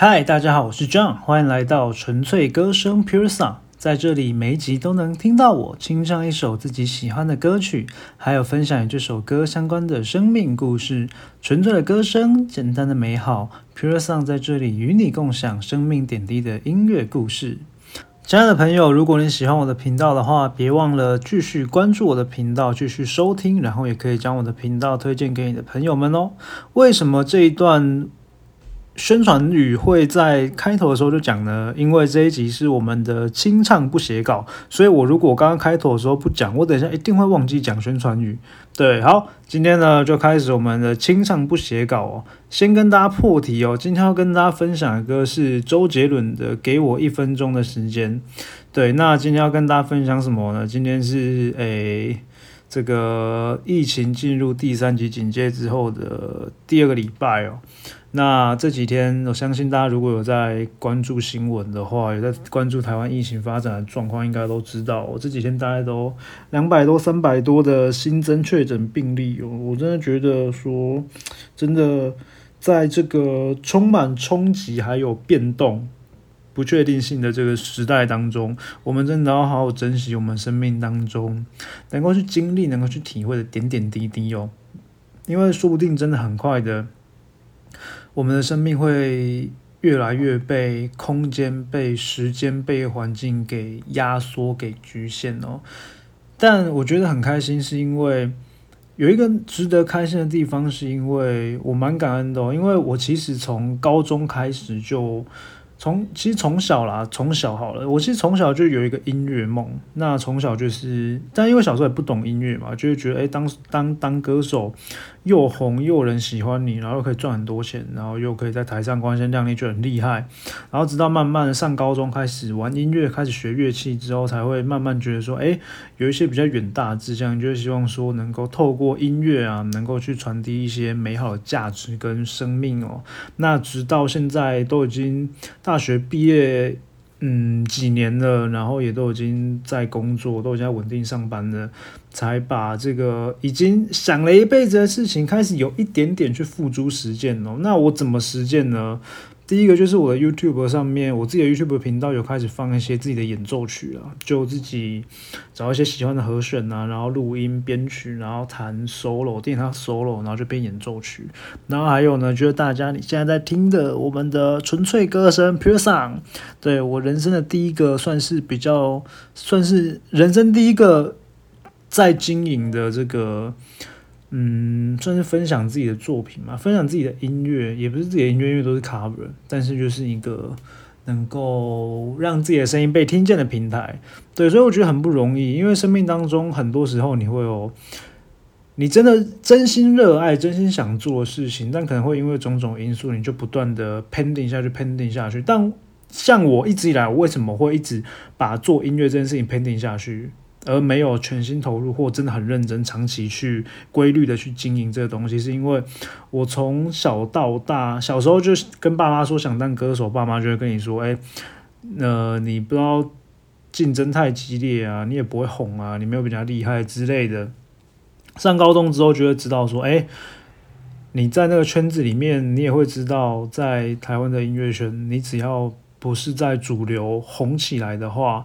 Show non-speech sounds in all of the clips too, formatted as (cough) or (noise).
嗨，大家好，我是 John，欢迎来到纯粹歌声 Pure Song。在这里，每一集都能听到我清唱一首自己喜欢的歌曲，还有分享与这首歌相关的生命故事。纯粹的歌声，简单的美好，Pure Song 在这里与你共享生命点滴的音乐故事。亲爱的朋友，如果你喜欢我的频道的话，别忘了继续关注我的频道，继续收听，然后也可以将我的频道推荐给你的朋友们哦。为什么这一段？宣传语会在开头的时候就讲呢，因为这一集是我们的清唱不写稿，所以我如果刚刚开头的时候不讲，我等一下一定会忘记讲宣传语。对，好，今天呢就开始我们的清唱不写稿哦。先跟大家破题哦，今天要跟大家分享的歌是周杰伦的《给我一分钟的时间》。对，那今天要跟大家分享什么呢？今天是诶这个疫情进入第三级警戒之后的第二个礼拜哦。那这几天，我相信大家如果有在关注新闻的话，有在关注台湾疫情发展的状况，应该都知道，我这几天大概都两百多、三百多的新增确诊病例哦。我真的觉得说，真的在这个充满冲击、还有变动、不确定性的这个时代当中，我们真的要好好珍惜我们生命当中能够去经历、能够去体会的点点滴滴哦，因为说不定真的很快的。我们的生命会越来越被空间、被时间、被环境给压缩、给局限哦。但我觉得很开心，是因为有一个值得开心的地方，是因为我蛮感恩的，因为我其实从高中开始就。从其实从小啦，从小好了，我其实从小就有一个音乐梦。那从小就是，但因为小时候也不懂音乐嘛，就会觉得，哎，当当当歌手又红又有人喜欢你，然后又可以赚很多钱，然后又可以在台上光鲜亮丽，就很厉害。然后直到慢慢上高中开始玩音乐，开始学乐器之后，才会慢慢觉得说，哎，有一些比较远大的志向，就是希望说能够透过音乐啊，能够去传递一些美好的价值跟生命哦。那直到现在都已经。大学毕业，嗯，几年了，然后也都已经在工作，都已经稳定上班了，才把这个已经想了一辈子的事情，开始有一点点去付诸实践哦。那我怎么实践呢？第一个就是我的 YouTube 上面，我自己的 YouTube 频道有开始放一些自己的演奏曲啊，就自己找一些喜欢的和弦啊，然后录音编曲，然后弹 solo，电他 solo，然后就编演奏曲。然后还有呢，就是大家你现在在听的我们的纯粹歌声 Pure Song，对我人生的第一个算是比较算是人生第一个在经营的这个。嗯，算是分享自己的作品嘛，分享自己的音乐，也不是自己的音乐，因为都是 cover，但是就是一个能够让自己的声音被听见的平台。对，所以我觉得很不容易，因为生命当中很多时候你会有你真的真心热爱、真心想做的事情，但可能会因为种种因素，你就不断的 pending 下去，pending 下去。但像我一直以来，我为什么会一直把做音乐这件事情 pending 下去？而没有全心投入或真的很认真、长期去规律的去经营这个东西，是因为我从小到大，小时候就跟爸妈说想当歌手，爸妈就会跟你说：“哎，呃，你不知道竞争太激烈啊，你也不会红啊，你没有比较厉害之类的。”上高中之后就会知道说：“哎，你在那个圈子里面，你也会知道，在台湾的音乐圈，你只要不是在主流红起来的话。”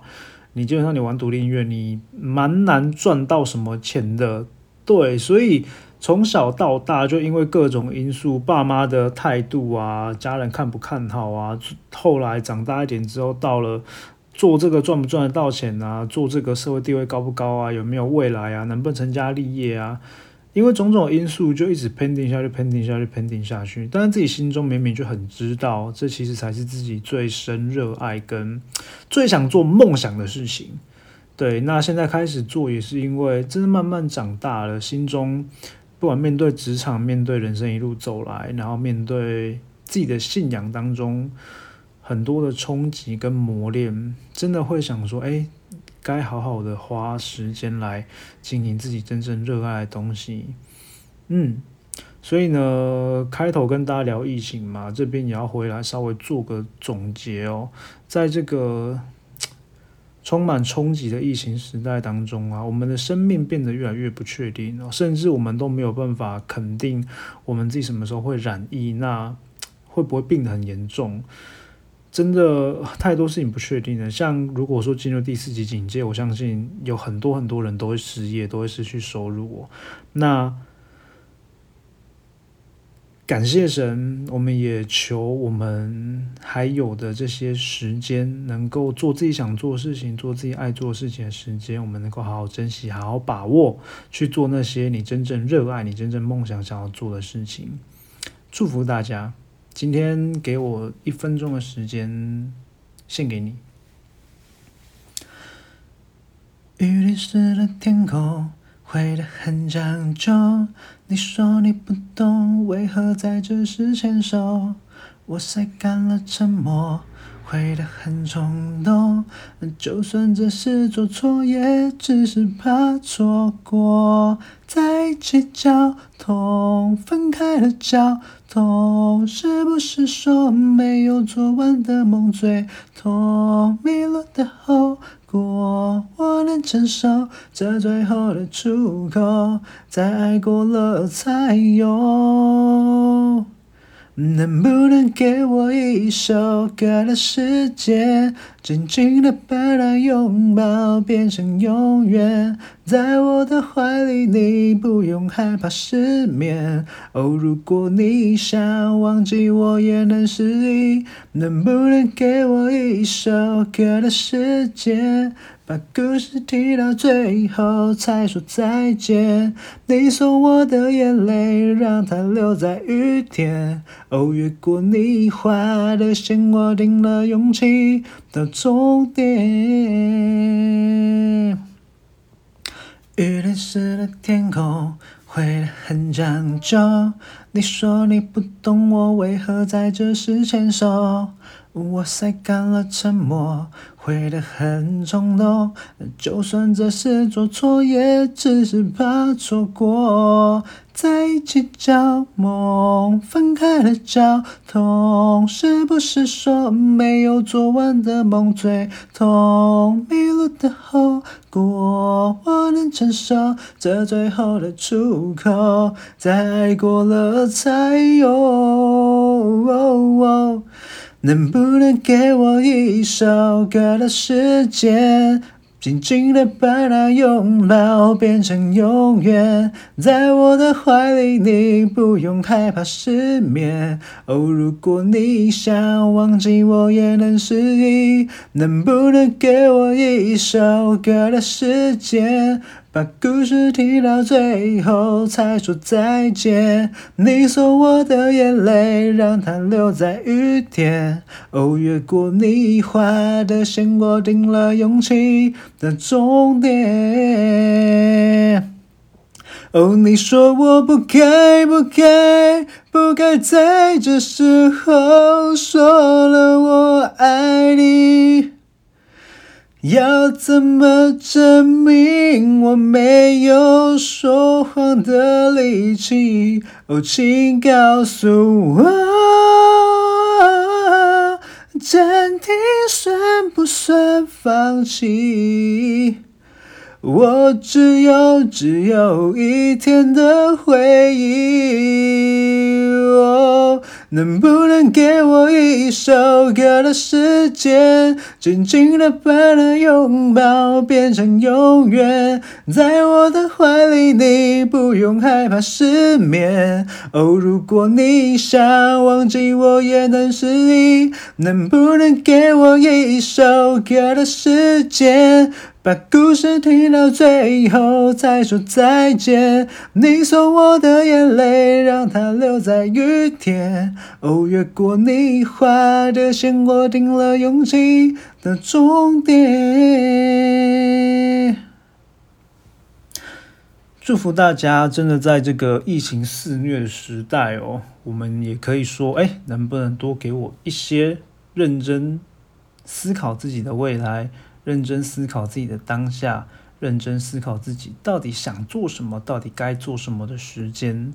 你基本上你玩独立音乐，你蛮难赚到什么钱的，对，所以从小到大就因为各种因素，爸妈的态度啊，家人看不看好啊，后来长大一点之后，到了做这个赚不赚得到钱啊，做这个社会地位高不高啊，有没有未来啊，能不能成家立业啊？因为种种因素，就一直 pending 下去，pending 下去，pending 下去。但是自己心中明明就很知道，这其实才是自己最深热爱跟最想做梦想的事情。对，那现在开始做，也是因为真的慢慢长大了，心中不管面对职场，面对人生一路走来，然后面对自己的信仰当中很多的冲击跟磨练，真的会想说，哎。该好好的花时间来经营自己真正热爱的东西，嗯，所以呢，开头跟大家聊疫情嘛，这边也要回来稍微做个总结哦。在这个 (tsk) 充满冲击的疫情时代当中啊，我们的生命变得越来越不确定，甚至我们都没有办法肯定我们自己什么时候会染疫。那会不会病得很严重？真的太多事情不确定了。像如果说进入第四级警戒，我相信有很多很多人都会失业，都会失去收入。那感谢神，我们也求我们还有的这些时间，能够做自己想做的事情，做自己爱做的事情的时间，我们能够好好珍惜，好好把握，去做那些你真正热爱、你真正梦想想要做的事情。祝福大家。今天给我一分钟的时间，献给你。雨淋湿了天空，灰得很讲究。你说你不懂，为何在这时牵手？我晒干了沉默。会得很冲动，就算这是做错，也只是怕错过。在一起交通，分开了叫痛，是不是说没有做完的梦最痛？迷路的后果，我能承受，这最后的出口，在爱过了才有。能不能给我一首歌的时间，紧紧的把它拥抱，变成永远，在我的怀里，你不用害怕失眠。哦，如果你想忘记，我也能失忆。能不能给我一首歌的时间？把故事提到最后才说再见，你送我的眼泪，让它留在雨天。哦，越过你画的线，我定了勇气到终点。淋湿的天空，灰得很讲究。你说你不懂我，为何在这时牵手？我晒干了沉默，悔得很冲动。就算这是做错，也只是怕错过。在一起叫梦，分开了叫痛。是不是说没有做完的梦最痛？迷路的后果，我能承受。这最后的出口，在爱过了才有。能不能给我一首歌的时间，紧紧的把它拥抱，变成永远，在我的怀里，你不用害怕失眠。哦，如果你想忘记，我也能失忆。能不能给我一首歌的时间？把故事提到最后才说再见，你送我的眼泪，让它留在雨天。哦，越过你画的线，我定了勇气的终点。哦，你说我不该，不该，不该在这时候说了我爱你。要怎么证明我没有说谎的力气？哦，请告诉我，暂停算不算放弃？我只有只有一天的回忆。能不能给我一首歌的时间，紧紧的把那拥抱，变成永远，在我的怀里，你不用害怕失眠。哦，如果你想忘记，我也能失忆。能不能给我一首歌的时间？把故事听到最后才说再见，你送我的眼泪，让它留在雨天。哦，越过你画的线，我定了勇气的终点。祝福大家，真的在这个疫情肆虐的时代哦，我们也可以说，哎，能不能多给我一些认真思考自己的未来？认真思考自己的当下，认真思考自己到底想做什么，到底该做什么的时间，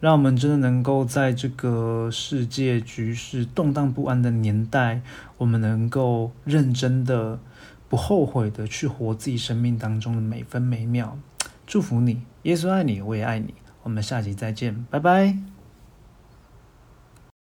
让我们真的能够在这个世界局势动荡不安的年代，我们能够认真的、不后悔的去活自己生命当中的每分每秒。祝福你，耶稣爱你，我也爱你。我们下集再见，拜拜。